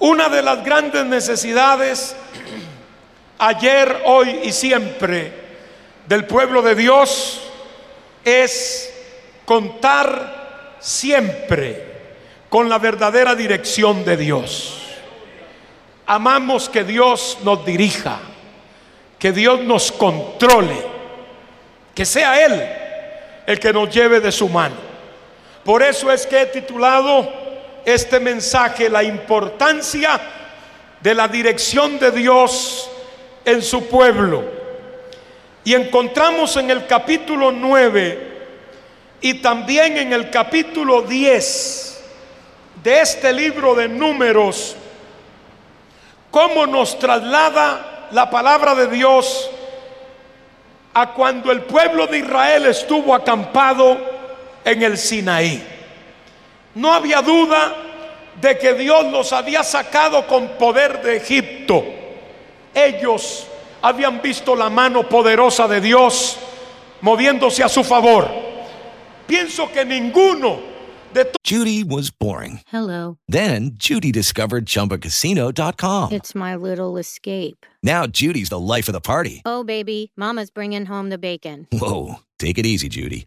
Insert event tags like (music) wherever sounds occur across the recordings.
Una de las grandes necesidades ayer, hoy y siempre del pueblo de Dios es contar siempre con la verdadera dirección de Dios. Amamos que Dios nos dirija, que Dios nos controle, que sea Él el que nos lleve de su mano. Por eso es que he titulado este mensaje La importancia de la dirección de Dios en su pueblo. Y encontramos en el capítulo 9 y también en el capítulo 10 de este libro de números cómo nos traslada la palabra de Dios a cuando el pueblo de Israel estuvo acampado en el Sinaí. No había duda de que Dios los había sacado con poder de Egipto. Ellos habían visto la mano poderosa de Dios moviéndose a su favor. Pienso que ninguno de todos Judy was boring. Hello. Then Judy discovered ChumbaCasino.com. It's my little escape. Now Judy's the life of the party. Oh, baby, Mama's bringing home the bacon. Whoa, take it easy, Judy.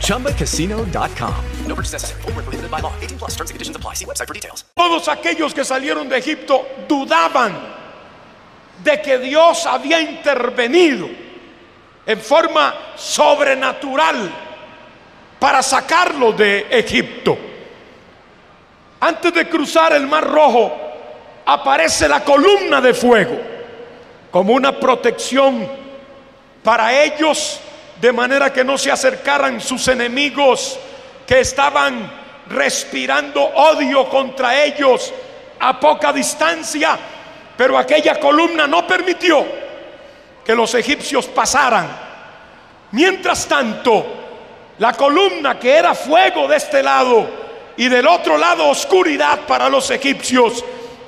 ChumbaCasino.com. No purchase necessary. Void where prohibited by law. 18 plus terms and conditions apply. See website for details. Todos aquellos que salieron de Egipto dudaban de que Dios había intervenido en forma sobrenatural para sacarlos de Egipto. Antes de cruzar el Mar Rojo, aparece la columna de fuego como una protección para ellos, de manera que no se acercaran sus enemigos que estaban respirando odio contra ellos a poca distancia, pero aquella columna no permitió que los egipcios pasaran. Mientras tanto, la columna que era fuego de este lado y del otro lado oscuridad para los egipcios,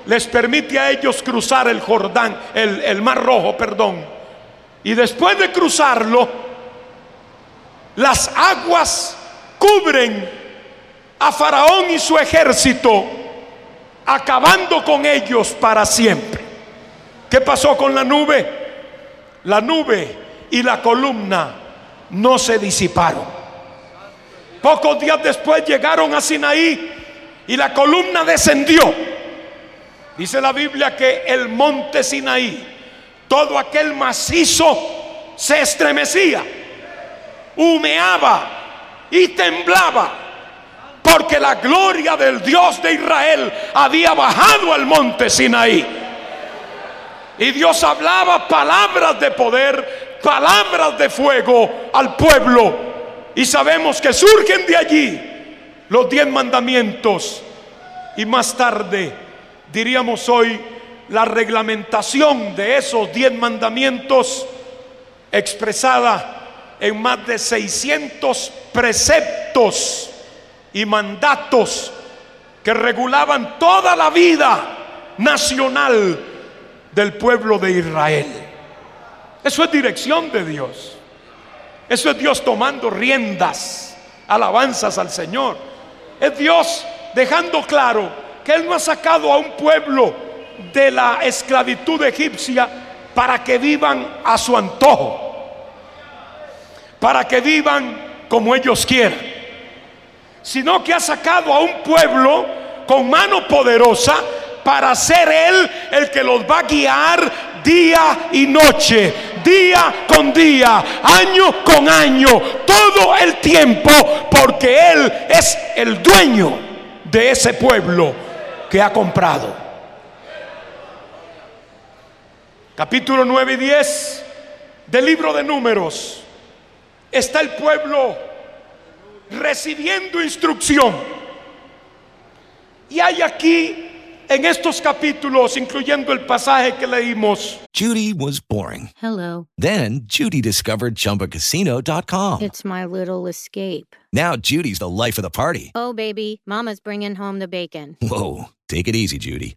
les permite a ellos cruzar el Jordán, el, el Mar Rojo, perdón. Y después de cruzarlo, las aguas cubren a Faraón y su ejército, acabando con ellos para siempre. ¿Qué pasó con la nube? La nube y la columna no se disiparon. Pocos días después llegaron a Sinaí y la columna descendió. Dice la Biblia que el monte Sinaí, todo aquel macizo se estremecía, humeaba y temblaba, porque la gloria del Dios de Israel había bajado al monte Sinaí. Y Dios hablaba palabras de poder, palabras de fuego al pueblo. Y sabemos que surgen de allí los diez mandamientos. Y más tarde, diríamos hoy, la reglamentación de esos diez mandamientos expresada en más de 600 preceptos y mandatos que regulaban toda la vida nacional del pueblo de Israel. Eso es dirección de Dios. Eso es Dios tomando riendas, alabanzas al Señor. Es Dios dejando claro que Él no ha sacado a un pueblo de la esclavitud egipcia para que vivan a su antojo, para que vivan como ellos quieren, sino que ha sacado a un pueblo con mano poderosa para ser Él el que los va a guiar día y noche, día con día, año con año, todo el tiempo, porque Él es el dueño de ese pueblo que ha comprado. Capítulo 9 y 10 del libro de números está el pueblo recibiendo instrucción. Y hay aquí en estos capítulos, incluyendo el pasaje que leímos. Judy was boring. Hello. Then Judy discovered ChumbaCasino.com. It's my little escape. Now Judy's the life of the party. Oh, baby, Mama's bringing home the bacon. Whoa, take it easy, Judy.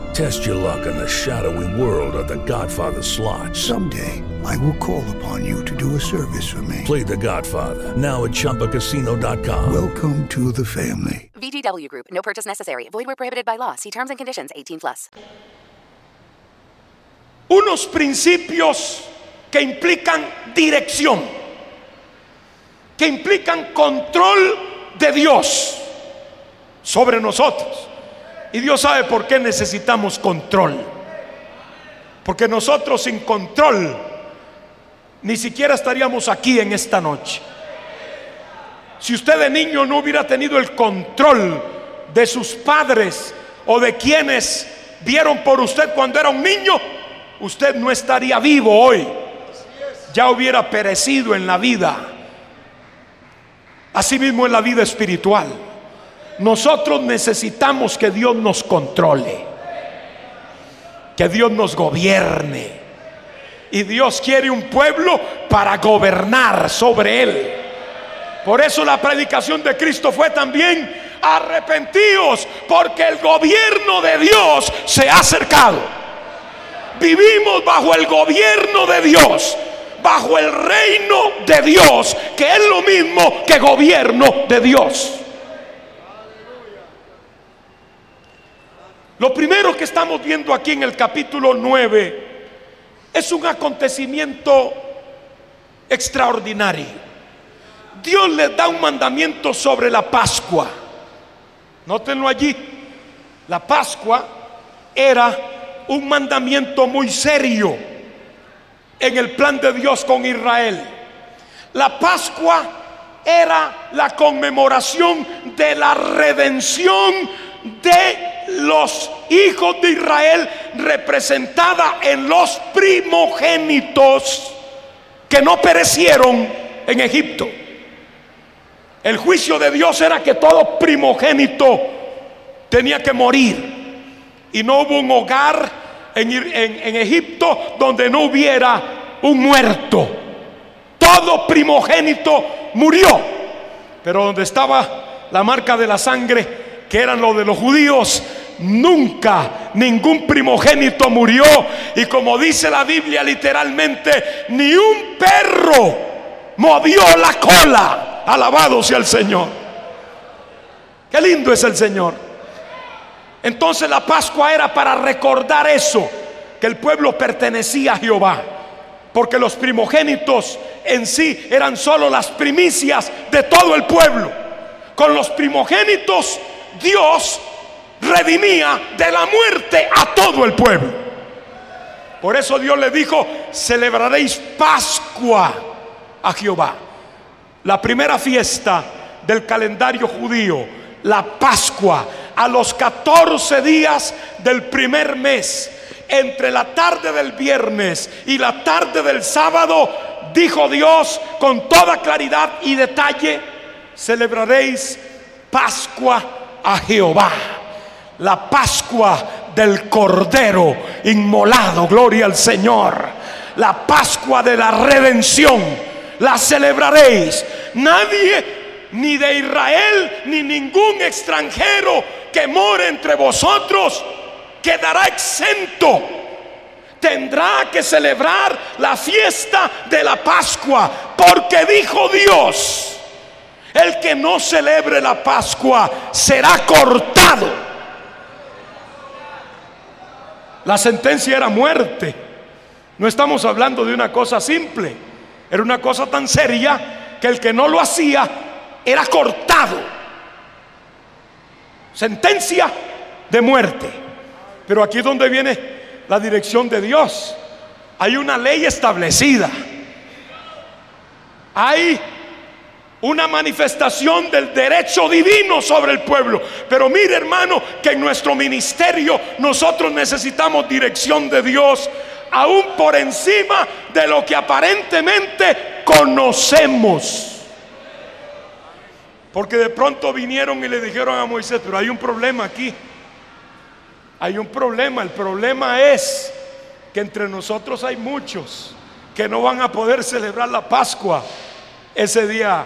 Test your luck in the shadowy world of The Godfather slot. Someday, I will call upon you to do a service for me. Play The Godfather now at ChumbaCasino.com. Welcome to the family. VGW Group. No purchase necessary. Void where prohibited by law. See terms and conditions. 18 plus. Unos principios que implican dirección, que implican control de Dios sobre nosotros. Y Dios sabe por qué necesitamos control. Porque nosotros sin control ni siquiera estaríamos aquí en esta noche. Si usted de niño no hubiera tenido el control de sus padres o de quienes vieron por usted cuando era un niño, usted no estaría vivo hoy. Ya hubiera perecido en la vida. Asimismo en la vida espiritual. Nosotros necesitamos que Dios nos controle. Que Dios nos gobierne. Y Dios quiere un pueblo para gobernar sobre él. Por eso la predicación de Cristo fue también arrepentidos, porque el gobierno de Dios se ha acercado. Vivimos bajo el gobierno de Dios, bajo el reino de Dios, que es lo mismo que gobierno de Dios. Lo primero que estamos viendo aquí en el capítulo 9 es un acontecimiento extraordinario. Dios les da un mandamiento sobre la Pascua. Nótenlo allí. La Pascua era un mandamiento muy serio en el plan de Dios con Israel. La Pascua era la conmemoración de la redención de los hijos de Israel representada en los primogénitos que no perecieron en Egipto. El juicio de Dios era que todo primogénito tenía que morir. Y no hubo un hogar en, en- en Egipto donde no hubiera un muerto. Todo primogénito murió. Pero donde estaba la marca de la sangre, que eran lo de los judíos, nunca ningún primogénito murió. Y como dice la Biblia literalmente, ni un perro movió la cola. Alabado sea el Señor. Qué lindo es el Señor. Entonces la Pascua era para recordar eso, que el pueblo pertenecía a Jehová. Porque los primogénitos en sí eran solo las primicias de todo el pueblo. Con los primogénitos Dios redimía de la muerte a todo el pueblo. Por eso Dios le dijo, celebraréis Pascua a Jehová. La primera fiesta del calendario judío, la Pascua, a los 14 días del primer mes, entre la tarde del viernes y la tarde del sábado, dijo Dios con toda claridad y detalle, celebraréis Pascua a Jehová. La Pascua del Cordero inmolado, gloria al Señor. La Pascua de la redención, la celebraréis. Nadie, ni de Israel, ni ningún extranjero que more entre vosotros, quedará exento. Tendrá que celebrar la fiesta de la Pascua, porque dijo Dios, el que no celebre la Pascua será cortado. La sentencia era muerte. No estamos hablando de una cosa simple. Era una cosa tan seria que el que no lo hacía era cortado. Sentencia de muerte. Pero aquí es donde viene la dirección de Dios. Hay una ley establecida. Hay una manifestación del derecho divino sobre el pueblo. Pero mire hermano que en nuestro ministerio nosotros necesitamos dirección de Dios aún por encima de lo que aparentemente conocemos. Porque de pronto vinieron y le dijeron a Moisés, pero hay un problema aquí. Hay un problema. El problema es que entre nosotros hay muchos que no van a poder celebrar la Pascua ese día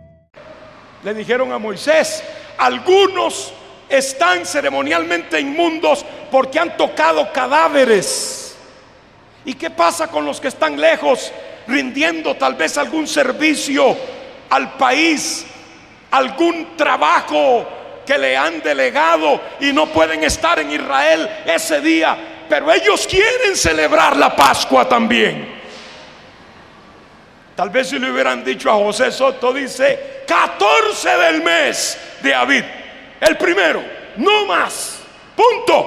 Le dijeron a Moisés, algunos están ceremonialmente inmundos porque han tocado cadáveres. ¿Y qué pasa con los que están lejos, rindiendo tal vez algún servicio al país, algún trabajo que le han delegado y no pueden estar en Israel ese día? Pero ellos quieren celebrar la Pascua también. Tal vez si le hubieran dicho a José Soto, dice 14 del mes de Abid, el primero, no más, punto.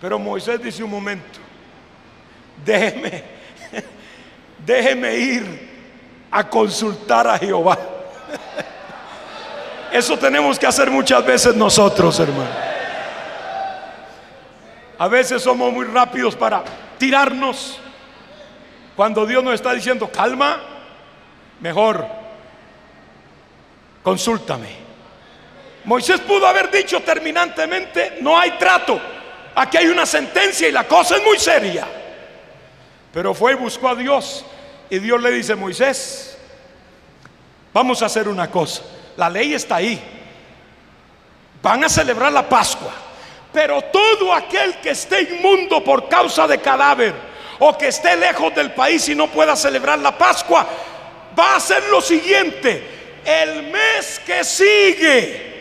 Pero Moisés dice un momento, déjeme, (laughs) déjeme ir a consultar a Jehová. Eso tenemos que hacer muchas veces nosotros, hermano. A veces somos muy rápidos para tirarnos. Cuando Dios nos está diciendo, calma, mejor, consúltame. Moisés pudo haber dicho terminantemente, no hay trato, aquí hay una sentencia y la cosa es muy seria. Pero fue y buscó a Dios y Dios le dice, Moisés, vamos a hacer una cosa. La ley está ahí. Van a celebrar la Pascua. Pero todo aquel que esté inmundo por causa de cadáver o que esté lejos del país y no pueda celebrar la Pascua, va a hacer lo siguiente. El mes que sigue,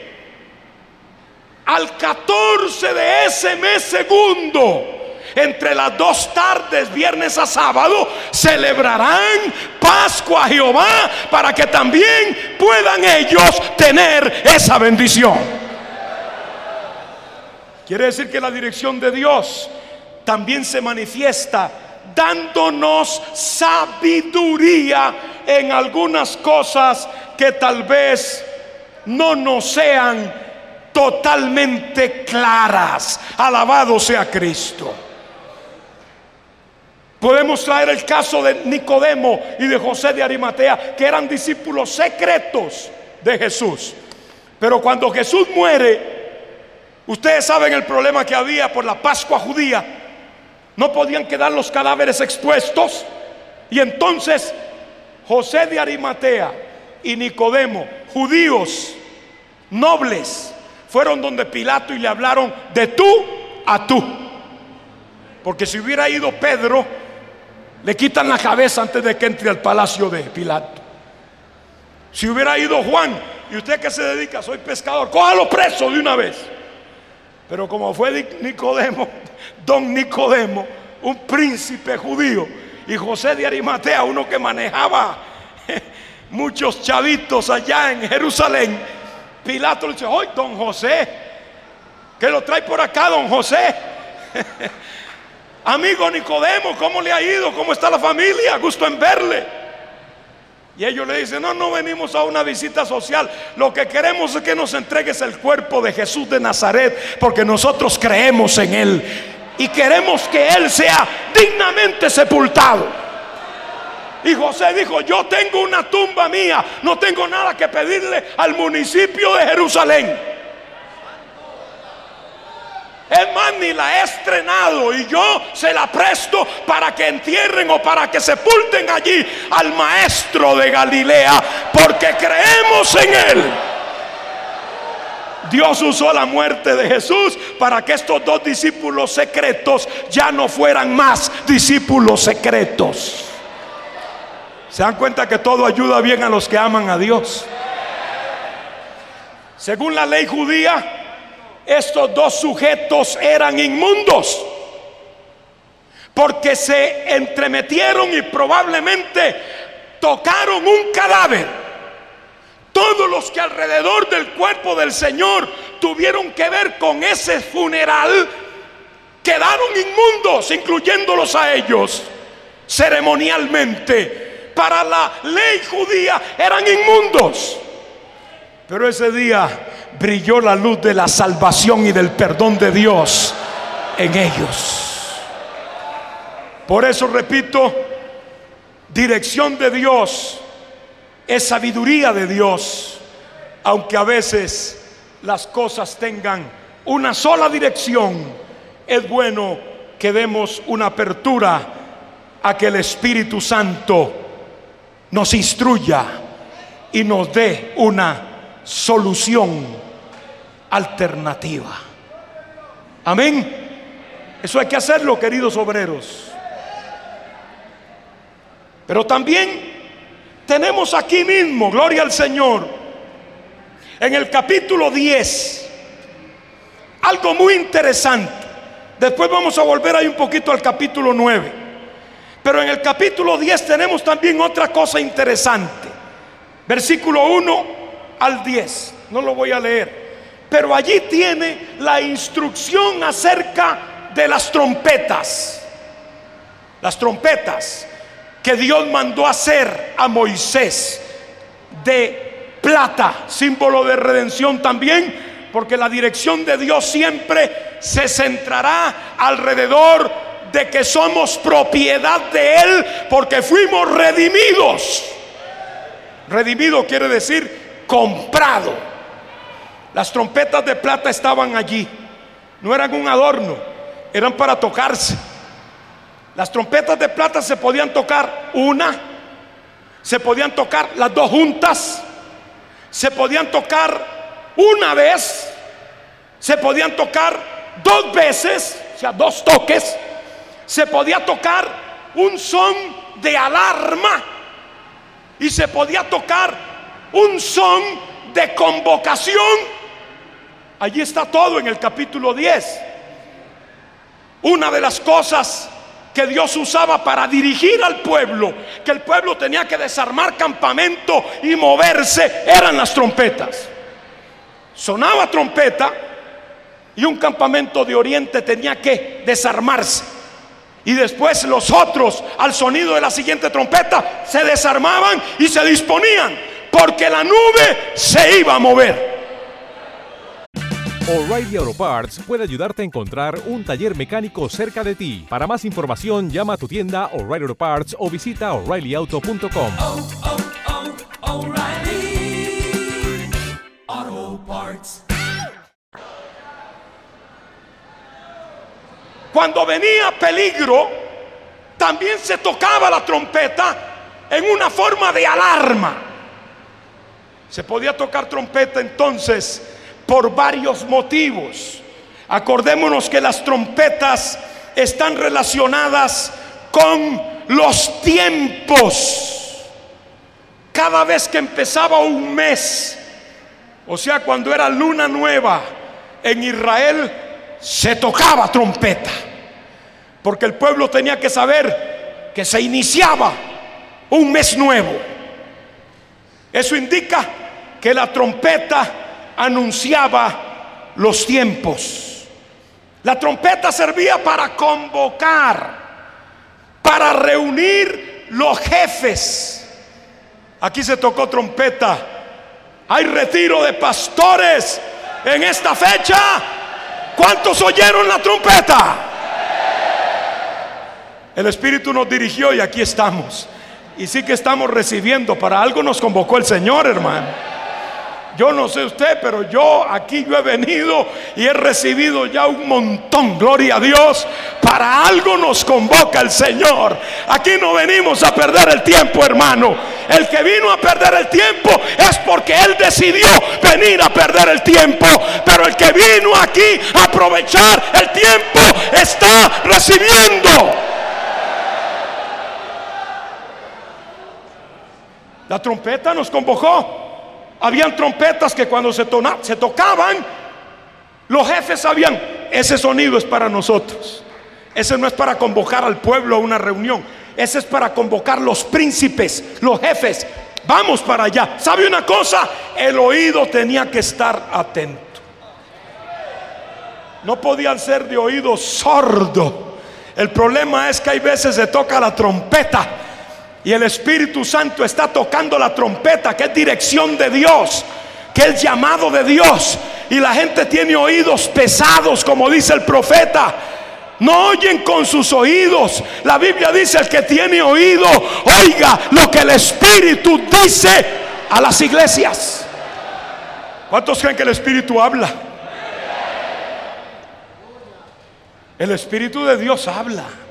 al 14 de ese mes segundo, entre las dos tardes, viernes a sábado, celebrarán Pascua a Jehová para que también puedan ellos tener esa bendición. Quiere decir que la dirección de Dios también se manifiesta dándonos sabiduría en algunas cosas que tal vez no nos sean totalmente claras. Alabado sea Cristo. Podemos traer el caso de Nicodemo y de José de Arimatea, que eran discípulos secretos de Jesús. Pero cuando Jesús muere, ustedes saben el problema que había por la Pascua judía. No podían quedar los cadáveres expuestos. Y entonces José de Arimatea y Nicodemo, judíos, nobles, fueron donde Pilato y le hablaron de tú a tú. Porque si hubiera ido Pedro, le quitan la cabeza antes de que entre al palacio de Pilato. Si hubiera ido Juan, y usted que se dedica, soy pescador, cójalo preso de una vez. Pero como fue Nicodemo, (laughs) don Nicodemo, un príncipe judío, y José de Arimatea, uno que manejaba (laughs) muchos chavitos allá en Jerusalén, Pilato le dice, hoy don José, que lo trae por acá, don José. (laughs) Amigo Nicodemo, ¿cómo le ha ido? ¿Cómo está la familia? Gusto en verle. Y ellos le dicen, no, no venimos a una visita social. Lo que queremos es que nos entregues el cuerpo de Jesús de Nazaret, porque nosotros creemos en Él. Y queremos que Él sea dignamente sepultado. Y José dijo, yo tengo una tumba mía, no tengo nada que pedirle al municipio de Jerusalén. Más, ni la he estrenado y yo se la presto para que entierren o para que sepulten allí al maestro de Galilea, porque creemos en él. Dios usó la muerte de Jesús para que estos dos discípulos secretos ya no fueran más discípulos secretos. ¿Se dan cuenta que todo ayuda bien a los que aman a Dios? Según la ley judía, estos dos sujetos eran inmundos porque se entremetieron y probablemente tocaron un cadáver. Todos los que alrededor del cuerpo del Señor tuvieron que ver con ese funeral quedaron inmundos, incluyéndolos a ellos, ceremonialmente. Para la ley judía eran inmundos. Pero ese día brilló la luz de la salvación y del perdón de Dios en ellos. Por eso repito, dirección de Dios es sabiduría de Dios, aunque a veces las cosas tengan una sola dirección, es bueno que demos una apertura a que el Espíritu Santo nos instruya y nos dé una solución alternativa. Amén. Eso hay que hacerlo, queridos obreros. Pero también tenemos aquí mismo, gloria al Señor, en el capítulo 10, algo muy interesante. Después vamos a volver ahí un poquito al capítulo 9. Pero en el capítulo 10 tenemos también otra cosa interesante. Versículo 1 al 10. No lo voy a leer. Pero allí tiene la instrucción acerca de las trompetas. Las trompetas que Dios mandó hacer a Moisés de plata, símbolo de redención también, porque la dirección de Dios siempre se centrará alrededor de que somos propiedad de Él porque fuimos redimidos. Redimido quiere decir comprado. Las trompetas de plata estaban allí. No eran un adorno, eran para tocarse. Las trompetas de plata se podían tocar una, se podían tocar las dos juntas, se podían tocar una vez, se podían tocar dos veces, o sea, dos toques, se podía tocar un son de alarma y se podía tocar un son de convocación. Allí está todo en el capítulo 10. Una de las cosas que Dios usaba para dirigir al pueblo, que el pueblo tenía que desarmar campamento y moverse, eran las trompetas. Sonaba trompeta y un campamento de oriente tenía que desarmarse. Y después los otros, al sonido de la siguiente trompeta, se desarmaban y se disponían, porque la nube se iba a mover. O'Reilly Auto Parts puede ayudarte a encontrar un taller mecánico cerca de ti. Para más información, llama a tu tienda O'Reilly Auto Parts o visita oreillyauto.com. Cuando venía peligro, también se tocaba la trompeta en una forma de alarma. Se podía tocar trompeta entonces por varios motivos. Acordémonos que las trompetas están relacionadas con los tiempos. Cada vez que empezaba un mes, o sea, cuando era luna nueva en Israel, se tocaba trompeta. Porque el pueblo tenía que saber que se iniciaba un mes nuevo. Eso indica que la trompeta anunciaba los tiempos. La trompeta servía para convocar, para reunir los jefes. Aquí se tocó trompeta. Hay retiro de pastores en esta fecha. ¿Cuántos oyeron la trompeta? El Espíritu nos dirigió y aquí estamos. Y sí que estamos recibiendo. Para algo nos convocó el Señor, hermano. Yo no sé usted, pero yo aquí yo he venido y he recibido ya un montón, gloria a Dios. Para algo nos convoca el Señor. Aquí no venimos a perder el tiempo, hermano. El que vino a perder el tiempo es porque Él decidió venir a perder el tiempo. Pero el que vino aquí a aprovechar el tiempo está recibiendo. La trompeta nos convocó. Habían trompetas que cuando se, se tocaban, los jefes sabían, ese sonido es para nosotros. Ese no es para convocar al pueblo a una reunión. Ese es para convocar los príncipes, los jefes. Vamos para allá. ¿Sabe una cosa? El oído tenía que estar atento. No podían ser de oído sordo. El problema es que hay veces se toca la trompeta y el Espíritu Santo está tocando la trompeta, que es dirección de Dios, que es llamado de Dios. Y la gente tiene oídos pesados, como dice el profeta. No oyen con sus oídos. La Biblia dice, el que tiene oído, oiga lo que el Espíritu dice a las iglesias. ¿Cuántos creen que el Espíritu habla? El Espíritu de Dios habla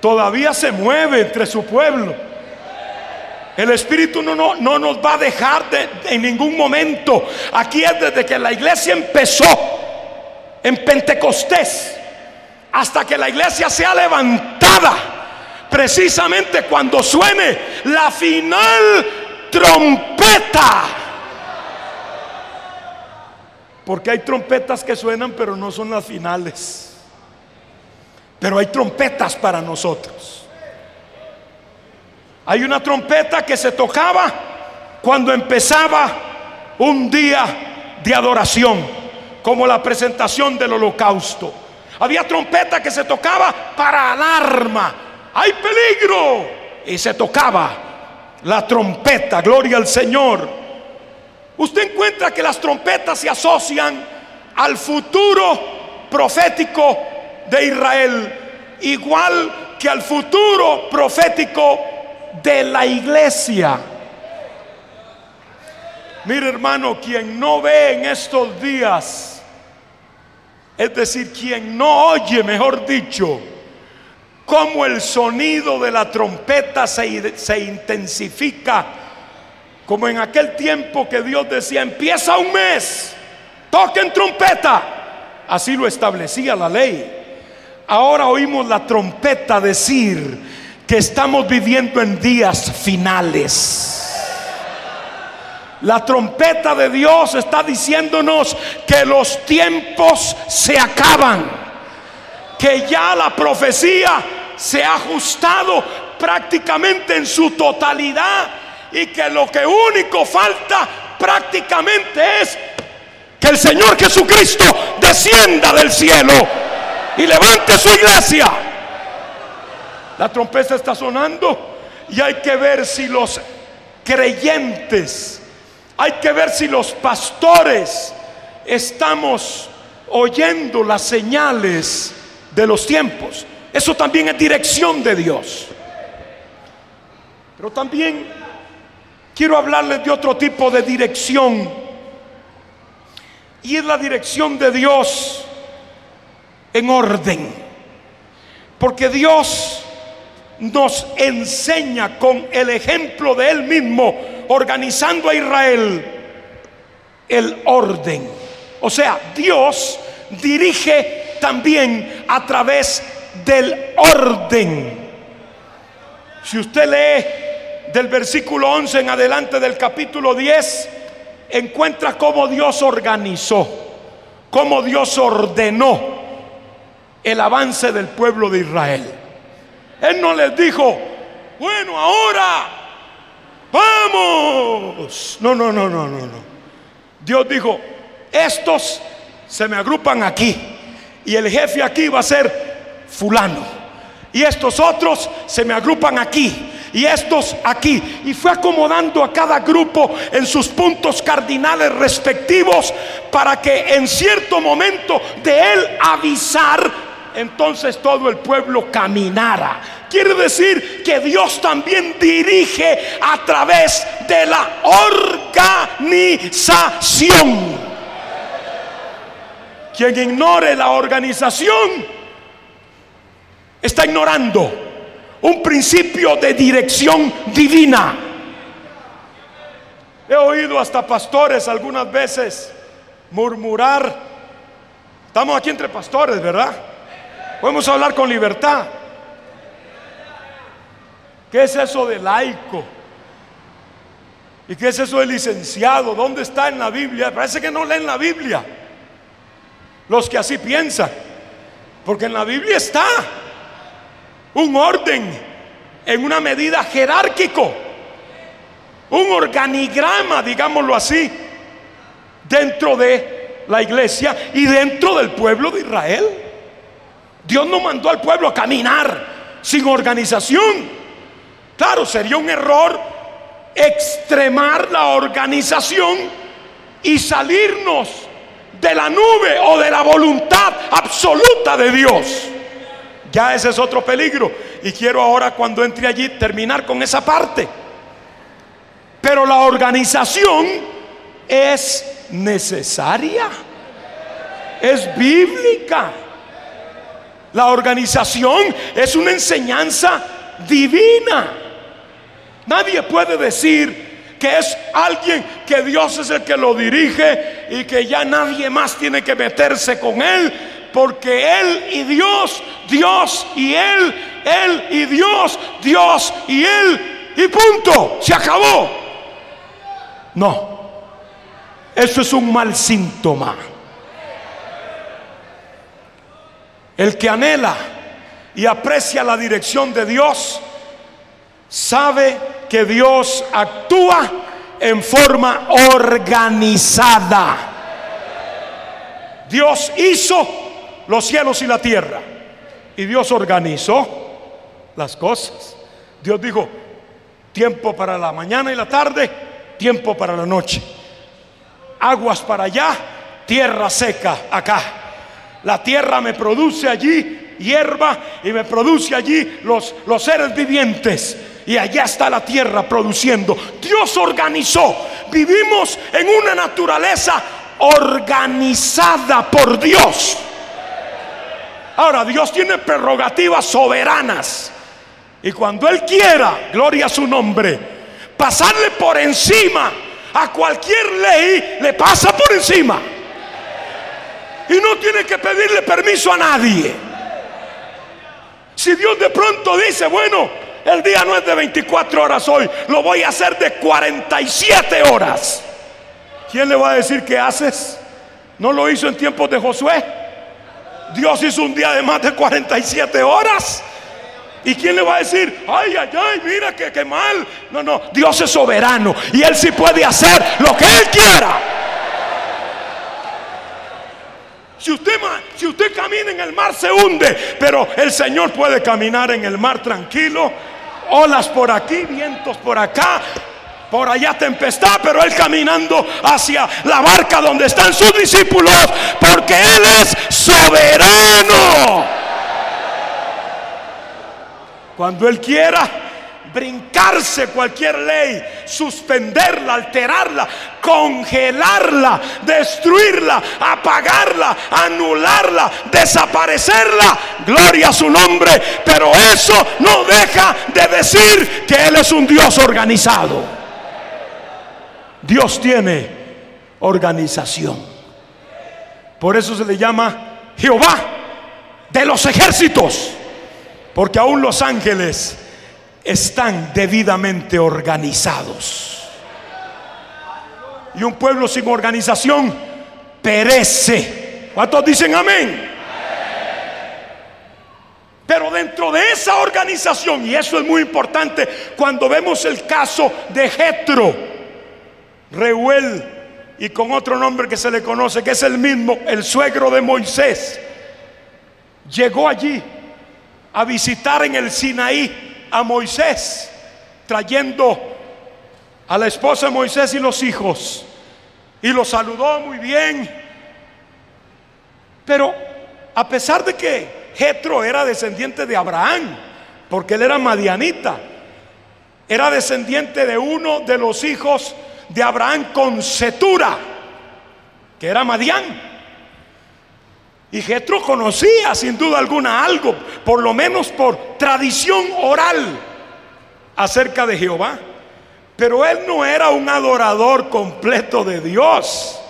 todavía se mueve entre su pueblo. El Espíritu no, no, no nos va a dejar en ningún momento. Aquí es desde que la iglesia empezó en Pentecostés hasta que la iglesia sea levantada. Precisamente cuando suene la final trompeta. Porque hay trompetas que suenan pero no son las finales. Pero hay trompetas para nosotros. Hay una trompeta que se tocaba cuando empezaba un día de adoración, como la presentación del holocausto. Había trompeta que se tocaba para alarma. Hay peligro. Y se tocaba la trompeta, gloria al Señor. Usted encuentra que las trompetas se asocian al futuro profético de Israel, igual que al futuro profético de la iglesia. Mire hermano, quien no ve en estos días, es decir, quien no oye, mejor dicho, cómo el sonido de la trompeta se, se intensifica, como en aquel tiempo que Dios decía, empieza un mes, toquen trompeta, así lo establecía la ley. Ahora oímos la trompeta decir que estamos viviendo en días finales. La trompeta de Dios está diciéndonos que los tiempos se acaban, que ya la profecía se ha ajustado prácticamente en su totalidad y que lo que único falta prácticamente es que el Señor Jesucristo descienda del cielo y levante su iglesia. La trompeta está sonando y hay que ver si los creyentes, hay que ver si los pastores estamos oyendo las señales de los tiempos. Eso también es dirección de Dios. Pero también quiero hablarles de otro tipo de dirección. Y es la dirección de Dios en orden. Porque Dios nos enseña con el ejemplo de Él mismo, organizando a Israel, el orden. O sea, Dios dirige también a través del orden. Si usted lee del versículo 11 en adelante del capítulo 10, encuentra cómo Dios organizó, cómo Dios ordenó el avance del pueblo de Israel. Él no les dijo, bueno, ahora vamos. No, no, no, no, no, no. Dios dijo, estos se me agrupan aquí y el jefe aquí va a ser fulano. Y estos otros se me agrupan aquí y estos aquí. Y fue acomodando a cada grupo en sus puntos cardinales respectivos para que en cierto momento de él avisar entonces todo el pueblo caminara. Quiere decir que Dios también dirige a través de la organización. Quien ignore la organización está ignorando un principio de dirección divina. He oído hasta pastores algunas veces murmurar. Estamos aquí entre pastores, ¿verdad? Podemos hablar con libertad. ¿Qué es eso de laico? ¿Y qué es eso de licenciado? ¿Dónde está en la Biblia? Parece que no leen la Biblia. Los que así piensan. Porque en la Biblia está un orden en una medida jerárquico. Un organigrama, digámoslo así, dentro de la iglesia y dentro del pueblo de Israel. Dios no mandó al pueblo a caminar sin organización. Claro, sería un error extremar la organización y salirnos de la nube o de la voluntad absoluta de Dios. Ya ese es otro peligro. Y quiero ahora cuando entre allí terminar con esa parte. Pero la organización es necesaria. Es bíblica. La organización es una enseñanza divina. Nadie puede decir que es alguien que Dios es el que lo dirige y que ya nadie más tiene que meterse con él, porque él y Dios, Dios y él, él y Dios, Dios y él, y punto, se acabó. No, eso es un mal síntoma. El que anhela y aprecia la dirección de Dios, sabe que Dios actúa en forma organizada. Dios hizo los cielos y la tierra y Dios organizó las cosas. Dios dijo, tiempo para la mañana y la tarde, tiempo para la noche. Aguas para allá, tierra seca acá. La tierra me produce allí hierba y me produce allí los, los seres vivientes. Y allá está la tierra produciendo. Dios organizó. Vivimos en una naturaleza organizada por Dios. Ahora, Dios tiene prerrogativas soberanas. Y cuando Él quiera, gloria a su nombre, pasarle por encima a cualquier ley, le pasa por encima. Y no tiene que pedirle permiso a nadie. Si Dios de pronto dice, bueno, el día no es de 24 horas hoy, lo voy a hacer de 47 horas. ¿Quién le va a decir qué haces? ¿No lo hizo en tiempos de Josué? Dios hizo un día de más de 47 horas. ¿Y quién le va a decir, ay, ay, ay, mira que, que mal? No, no, Dios es soberano y Él sí puede hacer lo que Él quiera. Si usted, camina en el mar se hunde, pero el Señor puede caminar en el mar tranquilo. Olas por aquí, vientos por acá, por allá tempestad, pero Él caminando hacia la barca donde están sus discípulos, porque Él es soberano. Cuando Él quiera brincarse cualquier ley, suspenderla, alterarla, congelarla, destruirla, apagarla, anularla, desaparecerla. Gloria a su nombre. Pero eso no deja de decir que Él es un Dios organizado. Dios tiene organización. Por eso se le llama Jehová de los ejércitos. Porque aún los ángeles están debidamente organizados. Y un pueblo sin organización perece. ¿Cuántos dicen amén? Pero dentro de esa organización, y eso es muy importante, cuando vemos el caso de Jetro, Reuel, y con otro nombre que se le conoce, que es el mismo, el suegro de Moisés, llegó allí a visitar en el Sinaí a Moisés, trayendo a la esposa de Moisés y los hijos. Y lo saludó muy bien. Pero a pesar de que Jetro era descendiente de Abraham, porque él era madianita, era descendiente de uno de los hijos de Abraham con Setura, que era Madián. Y Jetro conocía sin duda alguna algo, por lo menos por tradición oral, acerca de Jehová. Pero él no era un adorador completo de Dios.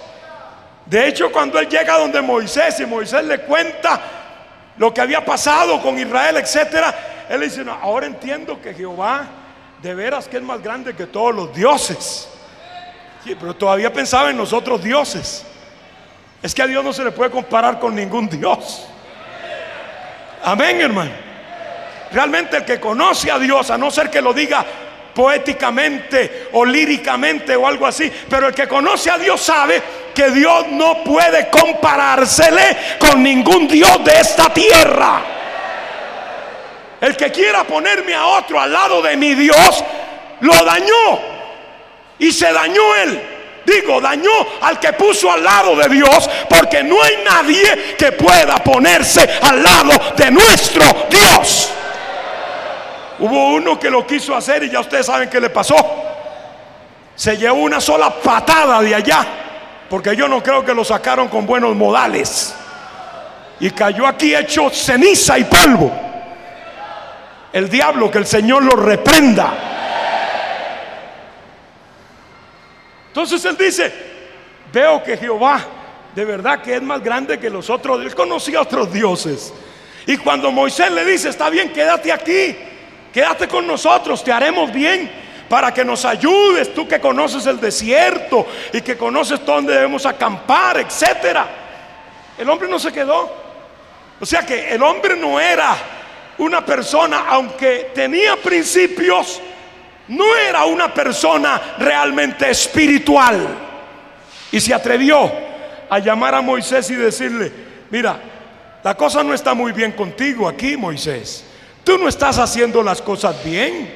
De hecho, cuando él llega donde Moisés y Moisés le cuenta lo que había pasado con Israel, etcétera, él dice: no, Ahora entiendo que Jehová de veras que es más grande que todos los dioses. Sí, pero todavía pensaba en los otros dioses. Es que a Dios no se le puede comparar con ningún Dios. Amén, hermano. Realmente el que conoce a Dios, a no ser que lo diga poéticamente o líricamente o algo así, pero el que conoce a Dios sabe que Dios no puede comparársele con ningún Dios de esta tierra. El que quiera ponerme a otro al lado de mi Dios, lo dañó y se dañó él. Digo, dañó al que puso al lado de Dios, porque no hay nadie que pueda ponerse al lado de nuestro Dios. Hubo uno que lo quiso hacer y ya ustedes saben qué le pasó. Se llevó una sola patada de allá, porque yo no creo que lo sacaron con buenos modales. Y cayó aquí hecho ceniza y polvo. El diablo, que el Señor lo reprenda. Entonces él dice, veo que Jehová de verdad que es más grande que los otros. Él conocía otros dioses. Y cuando Moisés le dice, está bien, quédate aquí, quédate con nosotros, te haremos bien para que nos ayudes, tú que conoces el desierto y que conoces dónde debemos acampar, etcétera. El hombre no se quedó. O sea que el hombre no era una persona, aunque tenía principios, no era una persona realmente espiritual. Y se atrevió a llamar a Moisés y decirle, mira, la cosa no está muy bien contigo aquí, Moisés. Tú no estás haciendo las cosas bien.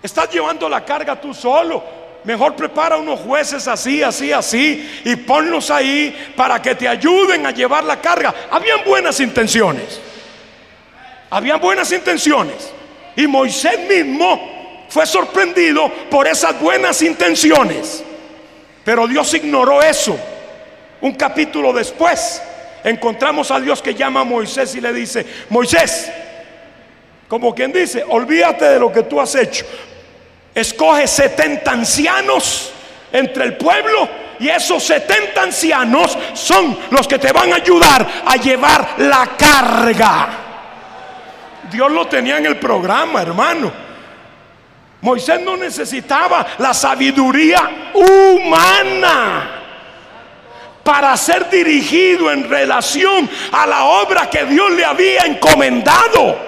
Estás llevando la carga tú solo. Mejor prepara unos jueces así, así, así y ponlos ahí para que te ayuden a llevar la carga. Habían buenas intenciones. Habían buenas intenciones. Y Moisés mismo fue sorprendido por esas buenas intenciones. Pero Dios ignoró eso. Un capítulo después encontramos a Dios que llama a Moisés y le dice, Moisés, como quien dice, olvídate de lo que tú has hecho. Escoge 70 ancianos entre el pueblo y esos 70 ancianos son los que te van a ayudar a llevar la carga. Dios lo tenía en el programa, hermano. Moisés no necesitaba la sabiduría humana para ser dirigido en relación a la obra que Dios le había encomendado.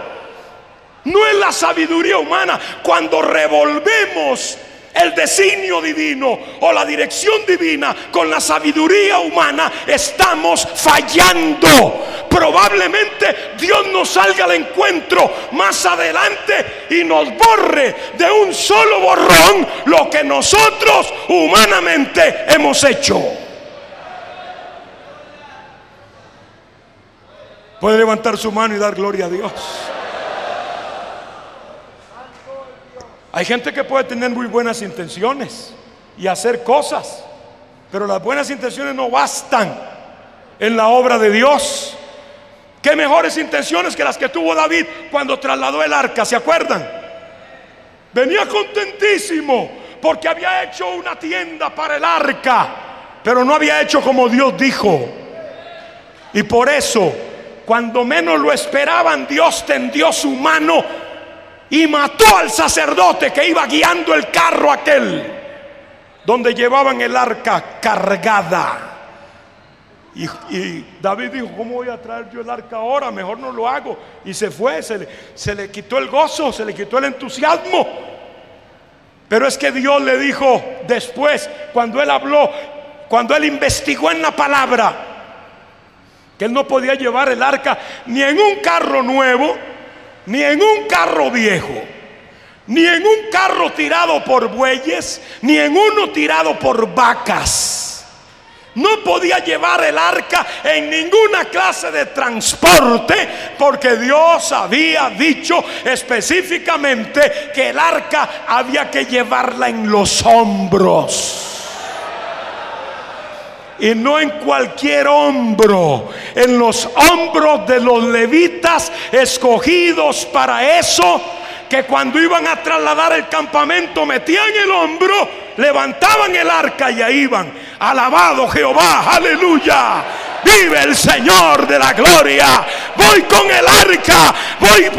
No es la sabiduría humana. Cuando revolvemos el designio divino o la dirección divina con la sabiduría humana, estamos fallando. Probablemente Dios nos salga al encuentro más adelante y nos borre de un solo borrón lo que nosotros humanamente hemos hecho. Puede levantar su mano y dar gloria a Dios. Hay gente que puede tener muy buenas intenciones y hacer cosas, pero las buenas intenciones no bastan en la obra de Dios. ¿Qué mejores intenciones que las que tuvo David cuando trasladó el arca? ¿Se acuerdan? Venía contentísimo porque había hecho una tienda para el arca, pero no había hecho como Dios dijo. Y por eso, cuando menos lo esperaban, Dios tendió su mano y mató al sacerdote que iba guiando el carro aquel donde llevaban el arca cargada. Y, David dijo, ¿cómo voy a traer yo el arca ahora? Mejor no lo hago. Y se fue, se le, se le quitó el gozo, se le quitó el entusiasmo. Pero es que Dios le dijo después, cuando él habló, cuando él investigó en la palabra, que él no podía llevar el arca ni en un carro nuevo, ni en un carro viejo, ni en un carro tirado por bueyes, ni en uno tirado por vacas. No podía llevar el arca en ninguna clase de transporte porque Dios había dicho específicamente que el arca había que llevarla en los hombros y no en cualquier hombro, en los hombros de los levitas escogidos para eso, que cuando iban a trasladar el campamento metían el hombro, levantaban el arca y ahí iban. Alabado Jehová, aleluya. Vive el Señor de la gloria. Voy con el arca, voy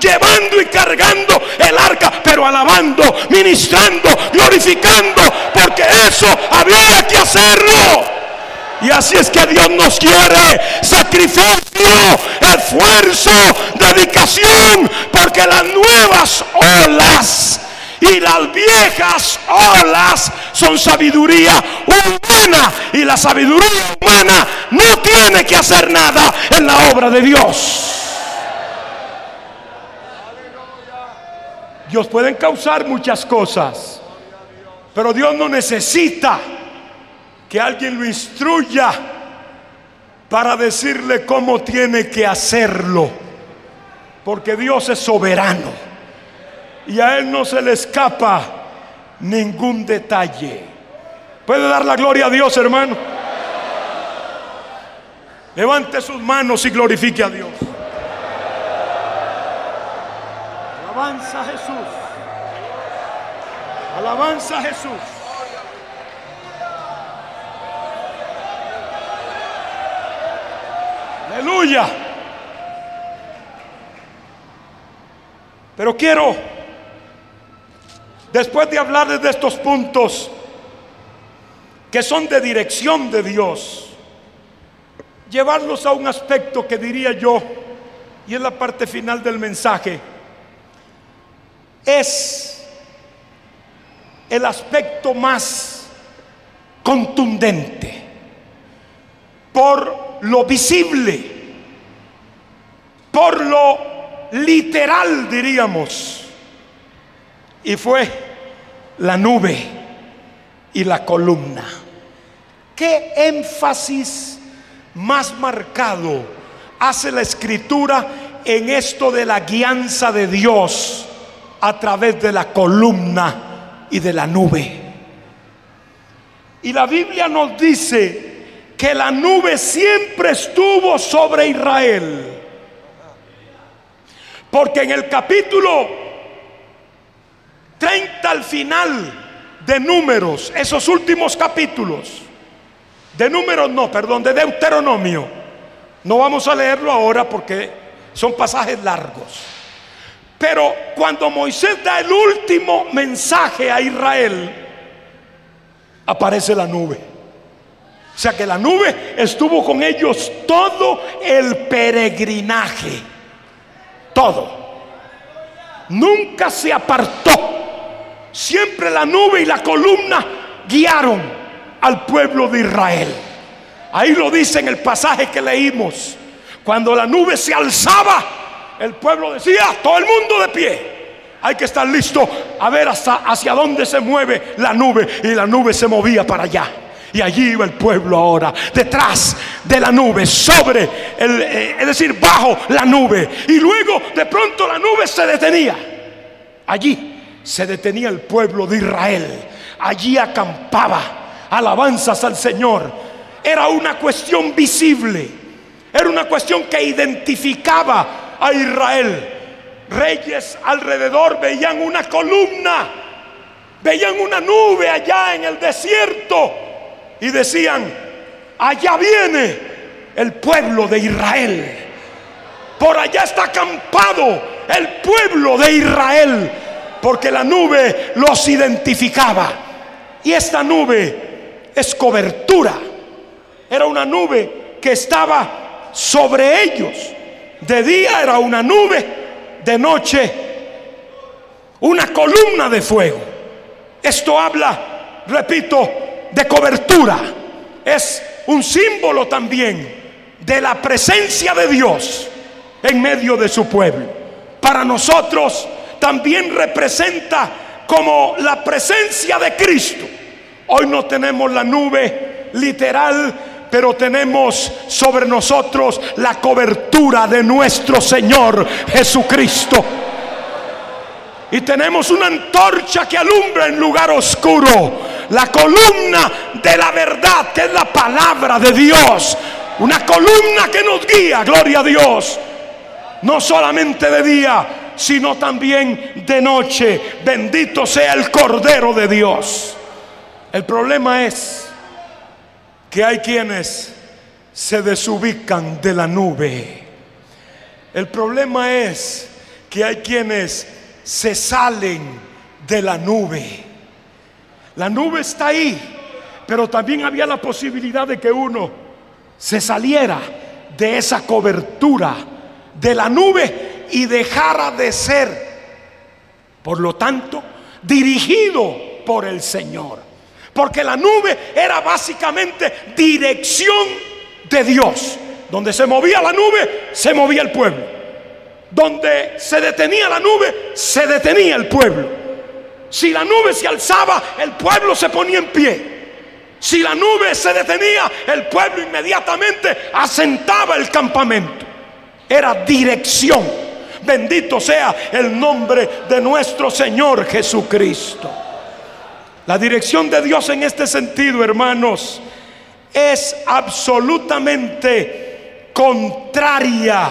llevando y cargando el arca, pero alabando, ministrando, glorificando, porque eso había que hacerlo. Y así es que Dios nos quiere sacrificio, esfuerzo, dedicación, porque las nuevas olas y las viejas olas son sabiduría humana y la sabiduría humana no tiene que hacer nada en la obra de Dios. Dios pueden causar muchas cosas, pero Dios no necesita que alguien lo instruya para decirle cómo tiene que hacerlo, porque Dios es soberano y a Él no se le escapa ningún detalle. ¿Puede dar la gloria a Dios, hermano? Levante sus manos y glorifique a Dios. Alabanza a Jesús. Alabanza a Jesús. Aleluya. Pero quiero, después de hablarles de estos puntos que son de dirección de Dios, llevarlos a un aspecto que diría yo, y es la parte final del mensaje, es el aspecto más contundente, por lo visible, por lo literal diríamos, y fue la nube y la columna. ¿Qué énfasis más marcado hace la escritura en esto de la guianza de Dios a través de la columna y de la nube? Y la Biblia nos dice que la nube siempre estuvo sobre Israel. Porque en el capítulo 30 al final de números, esos últimos capítulos, de números no, perdón, de Deuteronomio, no vamos a leerlo ahora porque son pasajes largos. Pero cuando Moisés da el último mensaje a Israel, aparece la nube. O sea que la nube estuvo con ellos todo el peregrinaje. Todo. Nunca se apartó. Siempre la nube y la columna guiaron al pueblo de Israel. Ahí lo dice en el pasaje que leímos. Cuando la nube se alzaba, el pueblo decía, todo el mundo de pie. Hay que estar listo a ver hacia dónde se mueve la nube. Y la nube se movía para allá. Y allí iba el pueblo ahora, detrás de la nube, sobre, el, eh, es decir, bajo la nube. Y luego de pronto la nube se detenía. Allí se detenía el pueblo de Israel. Allí acampaba. Alabanzas al Señor. Era una cuestión visible. Era una cuestión que identificaba a Israel. Reyes alrededor veían una columna, veían una nube allá en el desierto y decían, allá viene el pueblo de Israel. Por allá está acampado el pueblo de Israel, porque la nube los identificaba. Y esta nube es cobertura. Era una nube que estaba sobre ellos. De día era una nube, de noche una columna de fuego. Esto habla, repito, de cobertura. Es un símbolo también de la presencia de Dios en medio de su pueblo. Para nosotros también representa como la presencia de Cristo. Hoy no tenemos la nube literal, pero tenemos sobre nosotros la cobertura de nuestro Señor Jesucristo. Y tenemos una antorcha que alumbra en lugar oscuro. La columna de la verdad, que es la palabra de Dios. Una columna que nos guía, gloria a Dios. No solamente de día, sino también de noche. Bendito sea el Cordero de Dios. El problema es que hay quienes se desubican de la nube. El problema es que hay quienes se salen de la nube. La nube está ahí, pero también había la posibilidad de que uno se saliera de esa cobertura de la nube y dejara de ser, por lo tanto, dirigido por el Señor. Porque la nube era básicamente dirección de Dios. Donde se movía la nube, se movía el pueblo. Donde se detenía la nube, se detenía el pueblo. Si la nube se alzaba, el pueblo se ponía en pie. Si la nube se detenía, el pueblo inmediatamente asentaba el campamento. Era dirección. Bendito sea el nombre de nuestro Señor Jesucristo. La dirección de Dios en este sentido, hermanos, es absolutamente contraria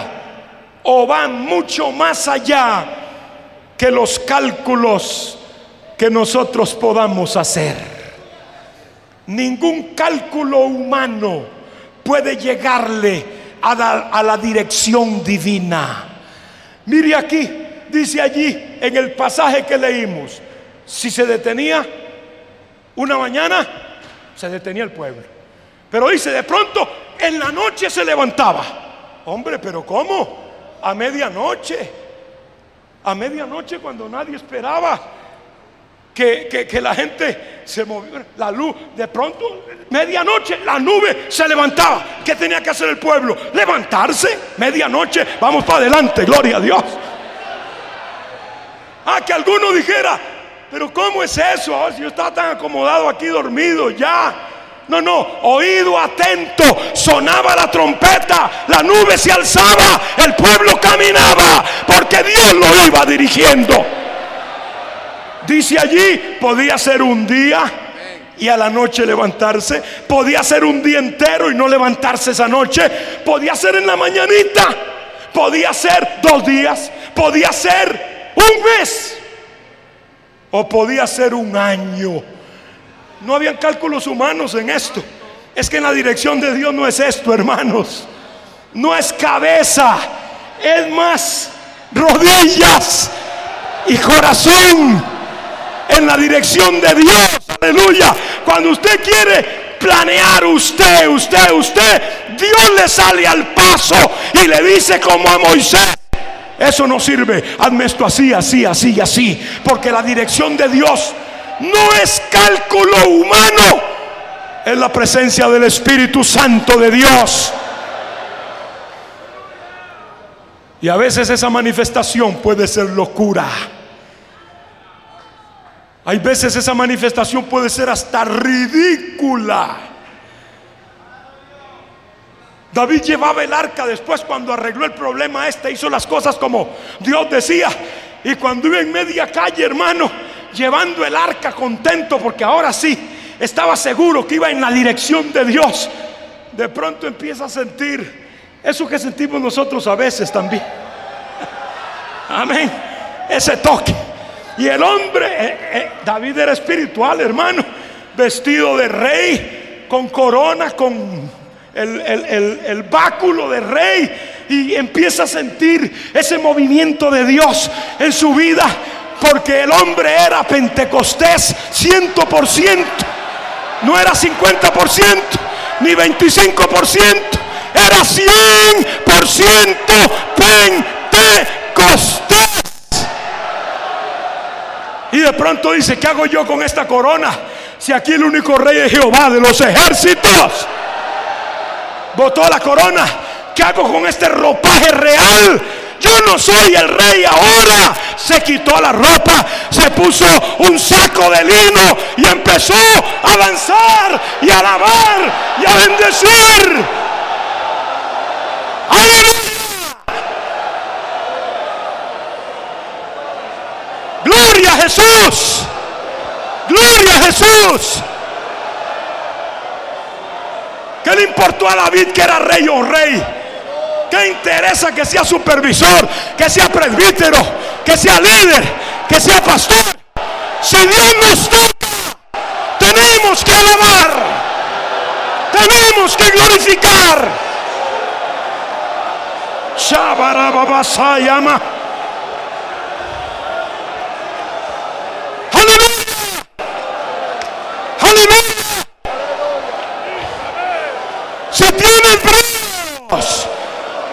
o va mucho más allá que los cálculos que nosotros podamos hacer. Ningún cálculo humano puede llegarle a la, a la dirección divina. Mire aquí, dice allí en el pasaje que leímos, si se detenía una mañana, se detenía el pueblo. Pero dice, de pronto en la noche se levantaba. Hombre, pero ¿cómo? A medianoche. A medianoche cuando nadie esperaba que, que- que la gente se movió, la luz, de pronto, medianoche, la nube se levantaba. ¿Qué tenía que hacer el pueblo? Levantarse, medianoche, vamos para adelante, gloria a Dios. Ah, que alguno dijera, pero ¿cómo es eso? Ah, si yo estaba tan acomodado aquí dormido ya. No, no, oído atento, sonaba la trompeta, la nube se alzaba, el pueblo caminaba, porque Dios lo iba dirigiendo. Dice allí, podía ser un día y a la noche levantarse, podía ser un día entero y no levantarse esa noche, podía ser en la mañanita, podía ser dos días, podía ser un mes o podía ser un año. No habían cálculos humanos en esto. Es que en la dirección de Dios no es esto, hermanos. No es cabeza, es más rodillas y corazón en la dirección de Dios. Aleluya. Cuando usted quiere planear usted, usted, usted, Dios le sale al paso y le dice como a Moisés. Eso no sirve. Hazme esto así, así, así y así. Porque la dirección de Dios no es cálculo humano. Es la presencia del Espíritu Santo de Dios. Y a veces esa manifestación puede ser locura. Hay veces esa manifestación puede ser hasta ridícula. David llevaba el arca después cuando arregló el problema este, hizo las cosas como Dios decía. Y cuando iba en media calle, hermano, llevando el arca contento porque ahora sí estaba seguro que iba en la dirección de Dios, de pronto empieza a sentir eso que sentimos nosotros a veces también. (laughs) Amén. Ese toque. Y el hombre, eh, eh, David era espiritual, hermano, vestido de rey, con corona, con el, el- el- el báculo de rey, y empieza a sentir ese movimiento de Dios en su vida, porque el hombre era pentecostés 100%, no era 50%, ni 25%, era 100% pentecostés. Y de pronto dice, ¿qué hago yo con esta corona? Si aquí el único rey es Jehová de los ejércitos. Botó la corona. ¿Qué hago con este ropaje real? Yo no soy el rey ahora. Se quitó la ropa, se puso un saco de lino y empezó a danzar y a alabar y a bendecir. ¡Aleluya! Gloria a Jesús. Gloria a Jesús. ¿Qué le importó a David que era rey o rey? ¿Qué interesa que sea supervisor, que sea presbítero, que sea líder, que sea pastor? Si Dios nos toca, tenemos que alabar, tenemos que glorificar. Shabarababasayama. Aleluya. Aleluya. Si tiene Dios,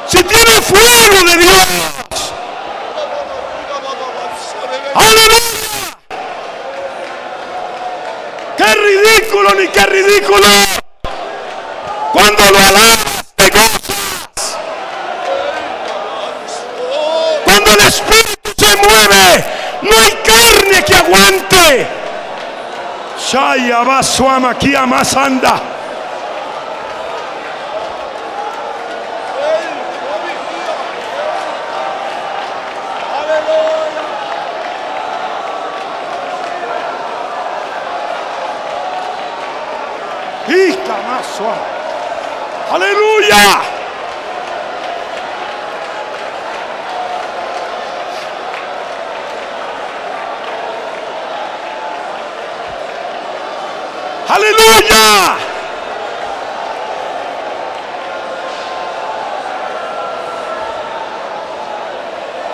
si tiene fuego de Dios. Aleluya. Qué ridículo ni qué ridículo. Cuando lo alabas te gozas. Cuando el Espíritu se mueve, no hay carne que aguante. Shaya Basuama más anda. Y Camasua. Aleluya. Aleluya.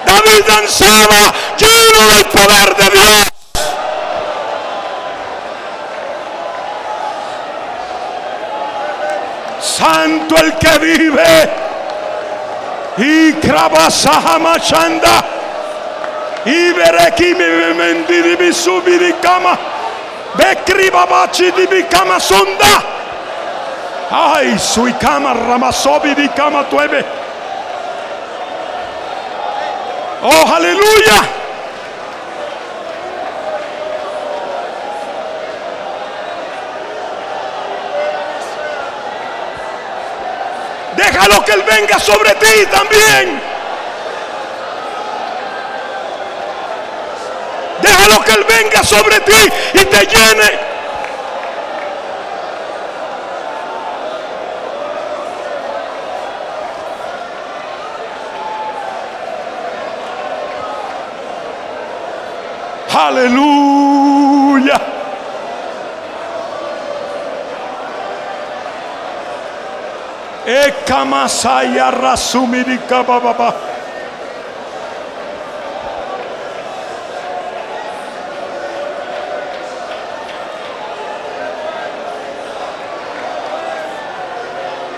David danzaba lleno del poder de Dios. Santo el que vive. Y Krabasahamachanda. Ibereki mi mendiri mi subiri kama. Bekri babachi di mi kama sonda. Ay, sui kama ramasobi di kama tuebe. Oh, aleluya. Déjalo que Él venga sobre ti también. Déjalo que Él venga sobre ti y te llene. Aleluya. Ekamasaya rasumirika bababa.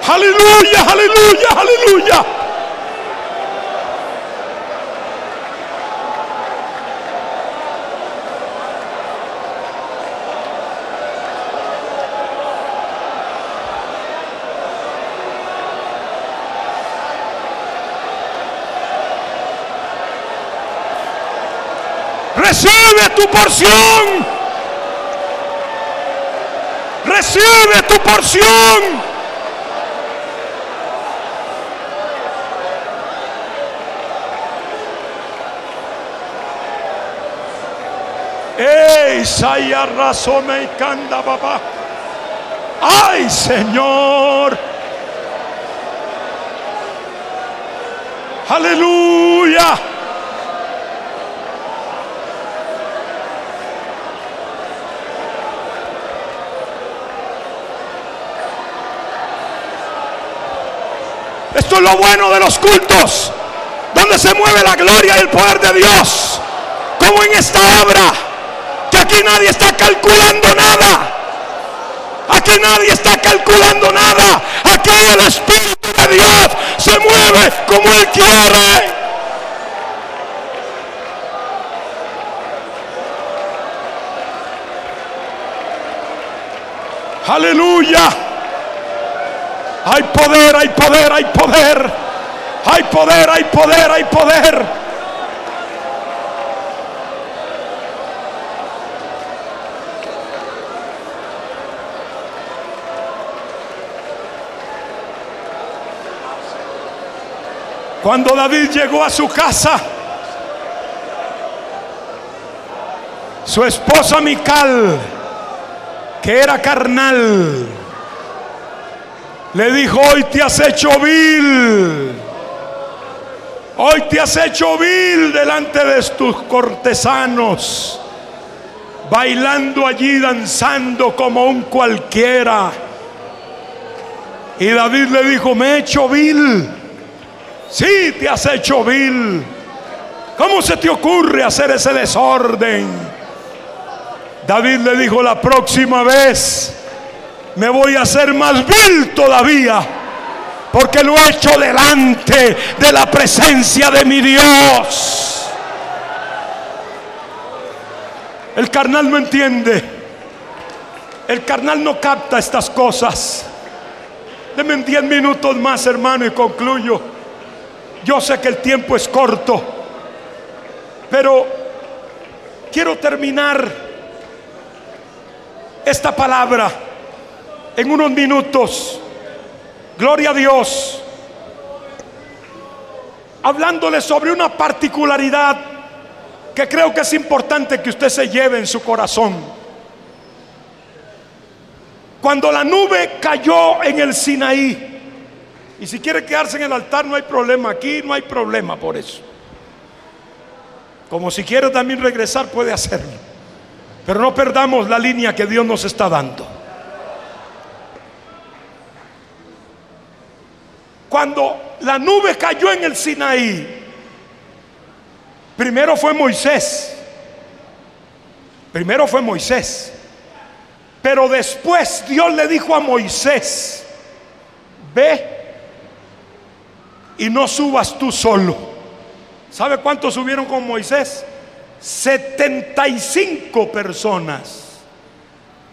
Aleluya, aleluya, aleluya. Recibe tu porción. Recibe tu porción. ¡Ey, Saya y canda, papá! ¡Ay, Señor! ¡Aleluya! Lo bueno de los cultos, donde se mueve la gloria y el poder de Dios, como en esta obra, que aquí nadie está calculando nada. Aquí nadie está calculando nada. Aquí el Espíritu de Dios se mueve como Él quiere. Aleluya. Hay poder, hay poder, hay poder. Hay poder, hay poder, hay poder. Cuando David llegó a su casa, su esposa Mical, que era carnal, le dijo, hoy te has hecho vil. Hoy te has hecho vil delante de tus cortesanos, bailando allí, danzando como un cualquiera. Y David le dijo, me he hecho vil. Sí, te has hecho vil. ¿Cómo se te ocurre hacer ese desorden? David le dijo, la próxima vez me voy a hacer más vil todavía. Porque lo he hecho delante de la presencia de mi Dios. El carnal no entiende. El carnal no capta estas cosas. Deme 10 minutos más, hermano, y concluyo. Yo sé que el tiempo es corto, pero quiero terminar esta palabra en unos minutos. Gloria a Dios. Hablándole sobre una particularidad que creo que es importante que usted se lleve en su corazón. Cuando la nube cayó en el Sinaí, y si quiere quedarse en el altar no hay problema, aquí no hay problema por eso. Como si quiere también regresar puede hacerlo. Pero no perdamos la línea que Dios nos está dando. Cuando la nube cayó en el Sinaí, primero fue Moisés. Primero fue Moisés. Pero después Dios le dijo a Moisés, ve y no subas tú solo. ¿Sabe cuántos subieron con Moisés? 75 personas,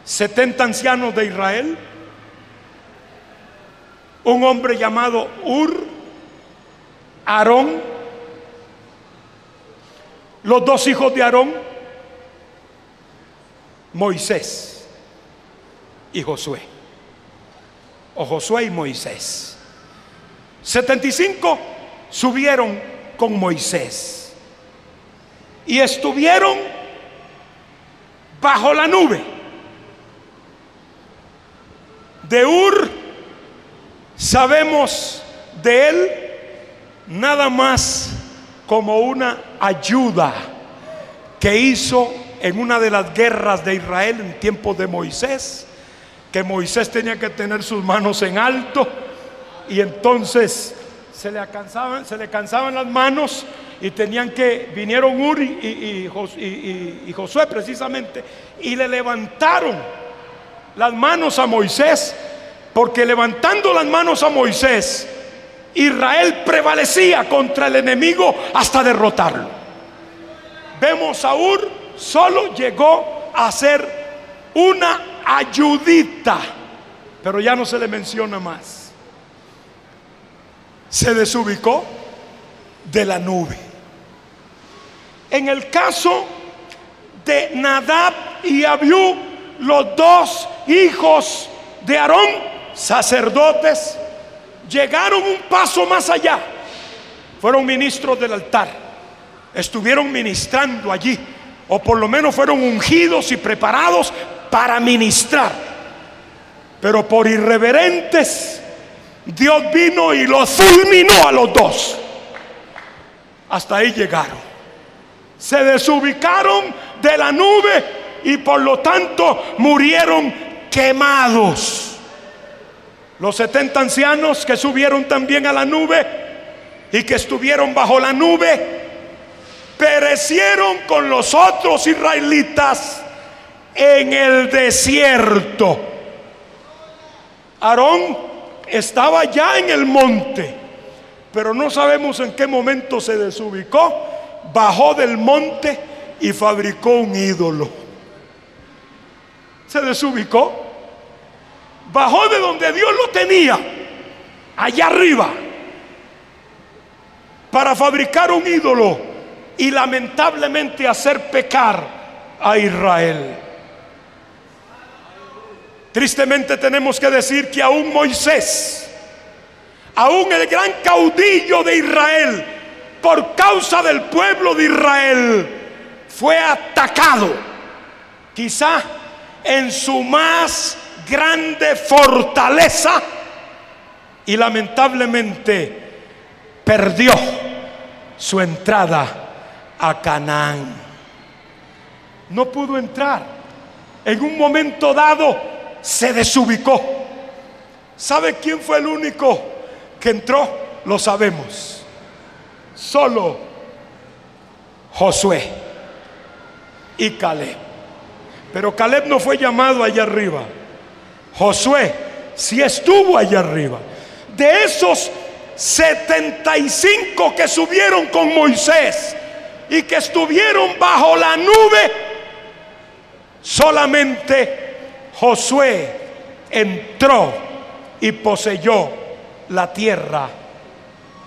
70 ancianos de Israel, un hombre llamado Ur, Aarón, los dos hijos de Aarón, Moisés y Josué, o Josué y Moisés. 75 subieron con Moisés y estuvieron bajo la nube de Ur. Sabemos de él nada más como una ayuda que hizo en una de las guerras de Israel en tiempos de Moisés, que Moisés tenía que tener sus manos en alto y entonces se le cansaban, se le cansaban las manos y tenían que, vinieron Uri y, y Josué precisamente, y le levantaron las manos a Moisés, porque levantando las manos a Moisés, Israel prevalecía contra el enemigo hasta derrotarlo. Vemos Ur, solo llegó a ser una ayudita, pero ya no se le menciona más se desubicó de la nube. En el caso de Nadab y Abiú, los dos hijos de Aarón, sacerdotes, llegaron un paso más allá. Fueron ministros del altar. Estuvieron ministrando allí. O por lo menos fueron ungidos y preparados para ministrar. Pero por irreverentes Dios vino y los fulminó a los dos. Hasta ahí llegaron. Se desubicaron de la nube y por lo tanto murieron quemados. Los 70 ancianos que subieron también a la nube y que estuvieron bajo la nube, perecieron con los otros israelitas en el desierto. Aarón estaba ya en el monte, pero no sabemos en qué momento se desubicó, bajó del monte y fabricó un ídolo. Se desubicó, bajó de donde Dios lo tenía, allá arriba, para fabricar un ídolo y lamentablemente hacer pecar a Israel. Tristemente tenemos que decir que aún Moisés, aún el gran caudillo de Israel, por causa del pueblo de Israel, fue atacado, quizá en su más grande fortaleza, y lamentablemente perdió su entrada a Canaán. No pudo entrar. En un momento dado se desubicó. ¿Sabe quién fue el único que entró? Lo sabemos. Solo Josué y Caleb. Pero Caleb no fue llamado allá arriba. Josué sí estuvo allá arriba. De esos 75 que subieron con Moisés y que estuvieron bajo la nube, solamente Josué entró y poseyó la tierra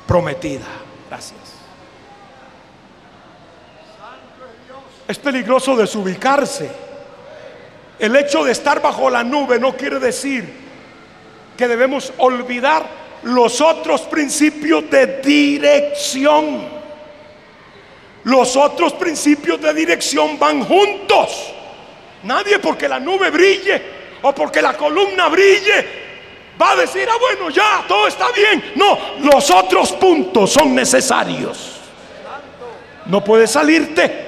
prometida. Gracias. Es peligroso desubicarse. El hecho de estar bajo la nube no quiere decir que debemos olvidar los otros principios de dirección. Los otros principios de dirección van juntos. Nadie porque la nube brille o porque la columna brille va a decir, ah, bueno, ya, todo está bien. No, los otros puntos son necesarios. No puedes salirte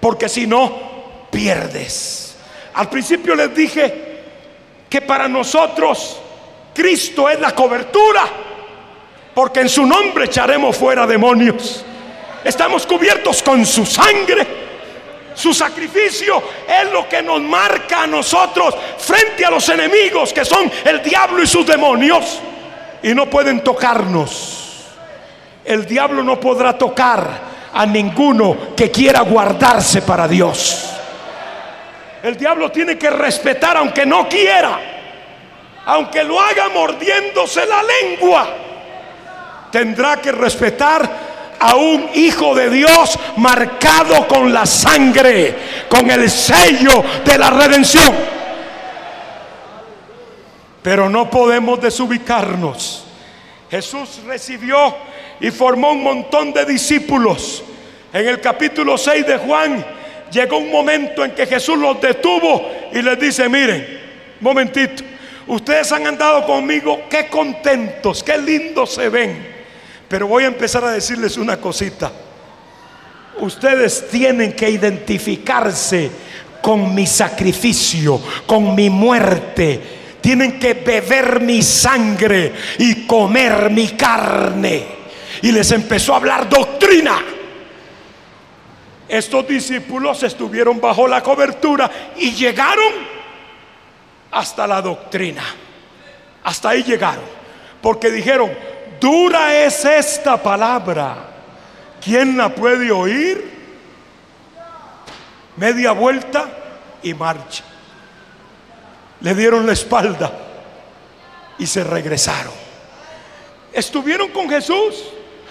porque si no, pierdes. Al principio les dije que para nosotros Cristo es la cobertura, porque en su nombre echaremos fuera demonios. Estamos cubiertos con su sangre. Su sacrificio es lo que nos marca a nosotros frente a los enemigos que son el diablo y sus demonios. Y no pueden tocarnos. El diablo no podrá tocar a ninguno que quiera guardarse para Dios. El diablo tiene que respetar aunque no quiera, aunque lo haga mordiéndose la lengua, tendrá que respetar a un hijo de Dios marcado con la sangre, con el sello de la redención. Pero no podemos desubicarnos. Jesús recibió y formó un montón de discípulos. En el capítulo 6 de Juan llegó un momento en que Jesús los detuvo y les dice, miren, momentito, ustedes han andado conmigo, qué contentos, qué lindos se ven. Pero voy a empezar a decirles una cosita. Ustedes tienen que identificarse con mi sacrificio, con mi muerte. Tienen que beber mi sangre y comer mi carne. Y les empezó a hablar doctrina. Estos discípulos estuvieron bajo la cobertura y llegaron hasta la doctrina. Hasta ahí llegaron. Porque dijeron, dura es esta palabra. ¿Quién la puede oír? Media vuelta y marcha. Le dieron la espalda y se regresaron. Estuvieron con Jesús.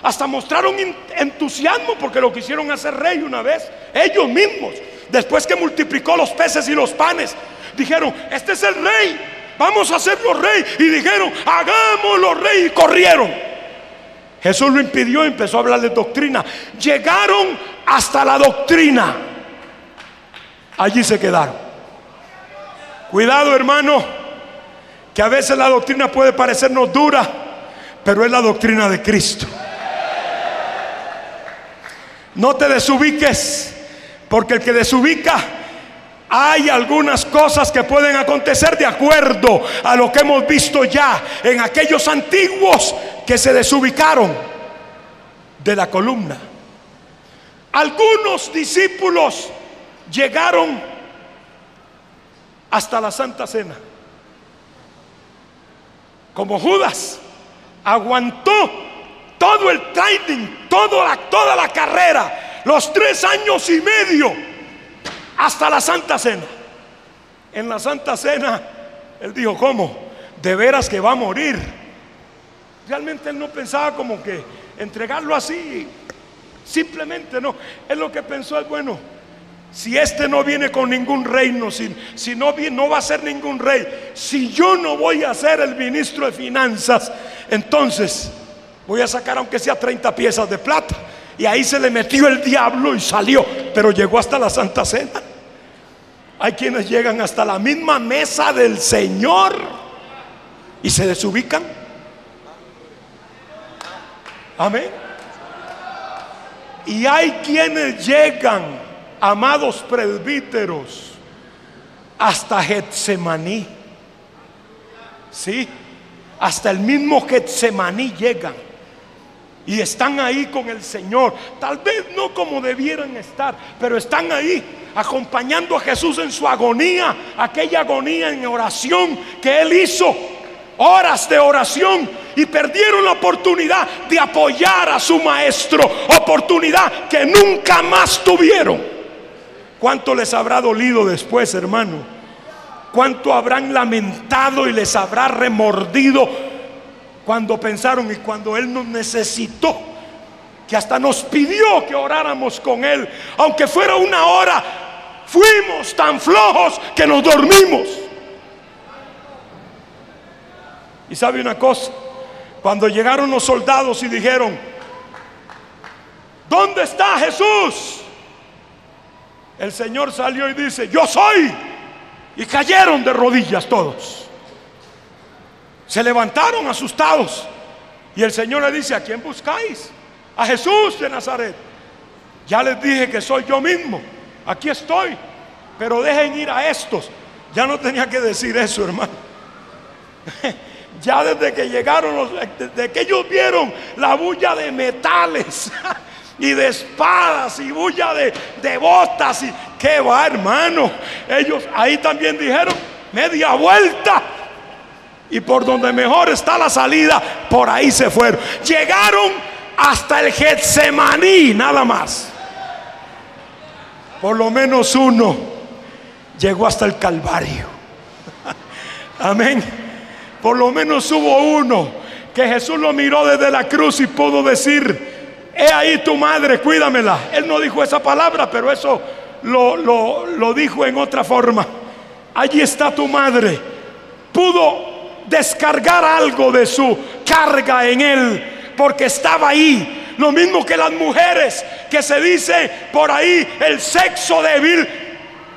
Hasta mostraron entusiasmo porque lo quisieron hacer rey una vez. Ellos mismos. Después que multiplicó los peces y los panes. Dijeron, este es el rey vamos a hacerlo rey. Y dijeron, hagámoslo rey. Y corrieron. Jesús lo impidió y empezó a hablar de doctrina. Llegaron hasta la doctrina. Allí se quedaron. Cuidado hermano, que a veces la doctrina puede parecernos dura, pero es la doctrina de Cristo. No te desubiques, porque el que desubica hay algunas cosas que pueden acontecer de acuerdo a lo que hemos visto ya en aquellos antiguos que se desubicaron de la columna. Algunos discípulos llegaron hasta la Santa Cena. Como Judas aguantó todo el training, toda la, carrera, los tres años y medio hasta la Santa Cena. En la Santa Cena, él dijo, ¿cómo? De veras que va a morir. Realmente él no pensaba como que entregarlo así, simplemente no. Él lo que pensó es, bueno, si este no viene con ningún reino, si, si no, no va a ser ningún rey, si yo no voy a ser el ministro de finanzas, entonces voy a sacar aunque sea 30 piezas de plata. Y ahí se le metió el diablo y salió, pero llegó hasta la Santa Cena. Hay quienes llegan hasta la misma mesa del Señor y se desubican. Amén. Y hay quienes llegan, amados presbíteros, hasta Getsemaní. Sí, hasta el mismo Getsemaní llegan. Y están ahí con el Señor. Tal vez no como debieran estar, pero están ahí acompañando a Jesús en su agonía, aquella agonía en oración que él hizo, horas de oración, y perdieron la oportunidad de apoyar a su maestro, oportunidad que nunca más tuvieron. ¿Cuánto les habrá dolido después, hermano? ¿Cuánto habrán lamentado y les habrá remordido cuando pensaron y cuando Él nos necesitó? que hasta nos pidió que oráramos con Él, aunque fuera una hora, fuimos tan flojos que nos dormimos. Y sabe una cosa, cuando llegaron los soldados y dijeron, ¿dónde está Jesús? El Señor salió y dice, yo soy. Y cayeron de rodillas todos. Se levantaron asustados. Y el Señor le dice, ¿a quién buscáis? a Jesús de Nazaret. Ya les dije que soy yo mismo. Aquí estoy. Pero dejen ir a estos. Ya no tenía que decir eso, hermano. (laughs) Ya desde que llegaron, los, desde que ellos vieron la bulla de metales (laughs) y de espadas y bulla de, de botas y qué va, hermano. Ellos ahí también dijeron media vuelta y por donde mejor está la salida, por ahí se fueron. Llegaron hasta el Getsemaní, nada más. Por lo menos uno llegó hasta el Calvario. (laughs) Amén. Por lo menos hubo uno que Jesús lo miró desde la cruz y pudo decir, he ahí tu madre, cuídamela. Él no dijo esa palabra, pero eso lo, lo, lo dijo en otra forma. Allí está tu madre. Pudo descargar algo de su carga en él, porque estaba ahí. Lo mismo que las mujeres, que se dice por ahí el sexo débil,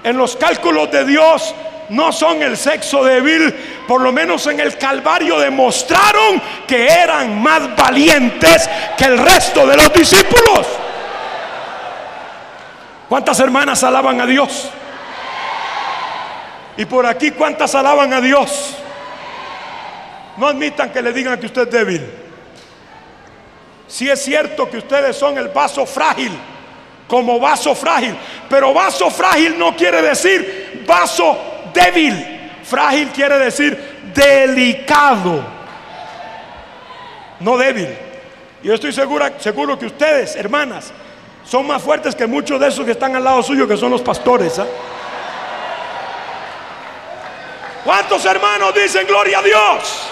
en los cálculos de Dios no son el sexo débil, por lo menos en el Calvario demostraron que eran más valientes que el resto de los discípulos. ¿Cuántas hermanas alaban a Dios? Y por aquí, ¿cuántas alaban a Dios? No admitan que le digan que usted es débil. Si es cierto que ustedes son el vaso frágil, como vaso frágil, pero vaso frágil no quiere decir vaso débil. Frágil quiere decir delicado, no débil. Y yo estoy segura, seguro que ustedes, hermanas, son más fuertes que muchos de esos que están al lado suyo, que son los pastores. ¿ah? ¿Cuántos hermanos dicen gloria a Dios?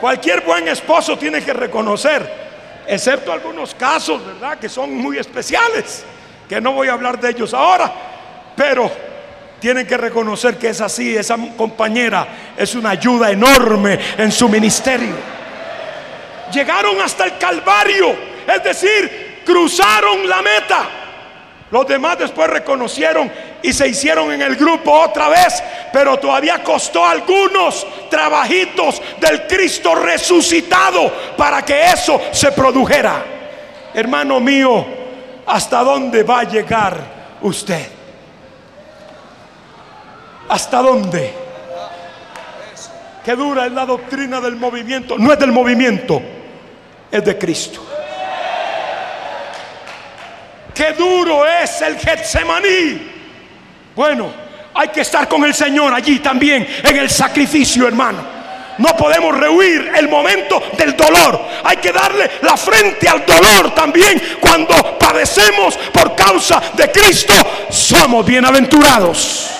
Cualquier buen esposo tiene que reconocer, excepto algunos casos, ¿verdad? Que son muy especiales, que no voy a hablar de ellos ahora, pero tienen que reconocer que es así, esa compañera es una ayuda enorme en su ministerio. Llegaron hasta el Calvario, es decir, cruzaron la meta. Los demás después reconocieron y se hicieron en el grupo otra vez, pero todavía costó algunos trabajitos del Cristo resucitado para que eso se produjera. Hermano mío, ¿hasta dónde va a llegar usted? ¿Hasta dónde? Qué dura es la doctrina del movimiento. No es del movimiento, es de Cristo. Qué duro es el Getsemaní. Bueno, hay que estar con el Señor allí también, en el sacrificio, hermano. No podemos rehuir el momento del dolor. Hay que darle la frente al dolor también. Cuando padecemos por causa de Cristo, somos bienaventurados.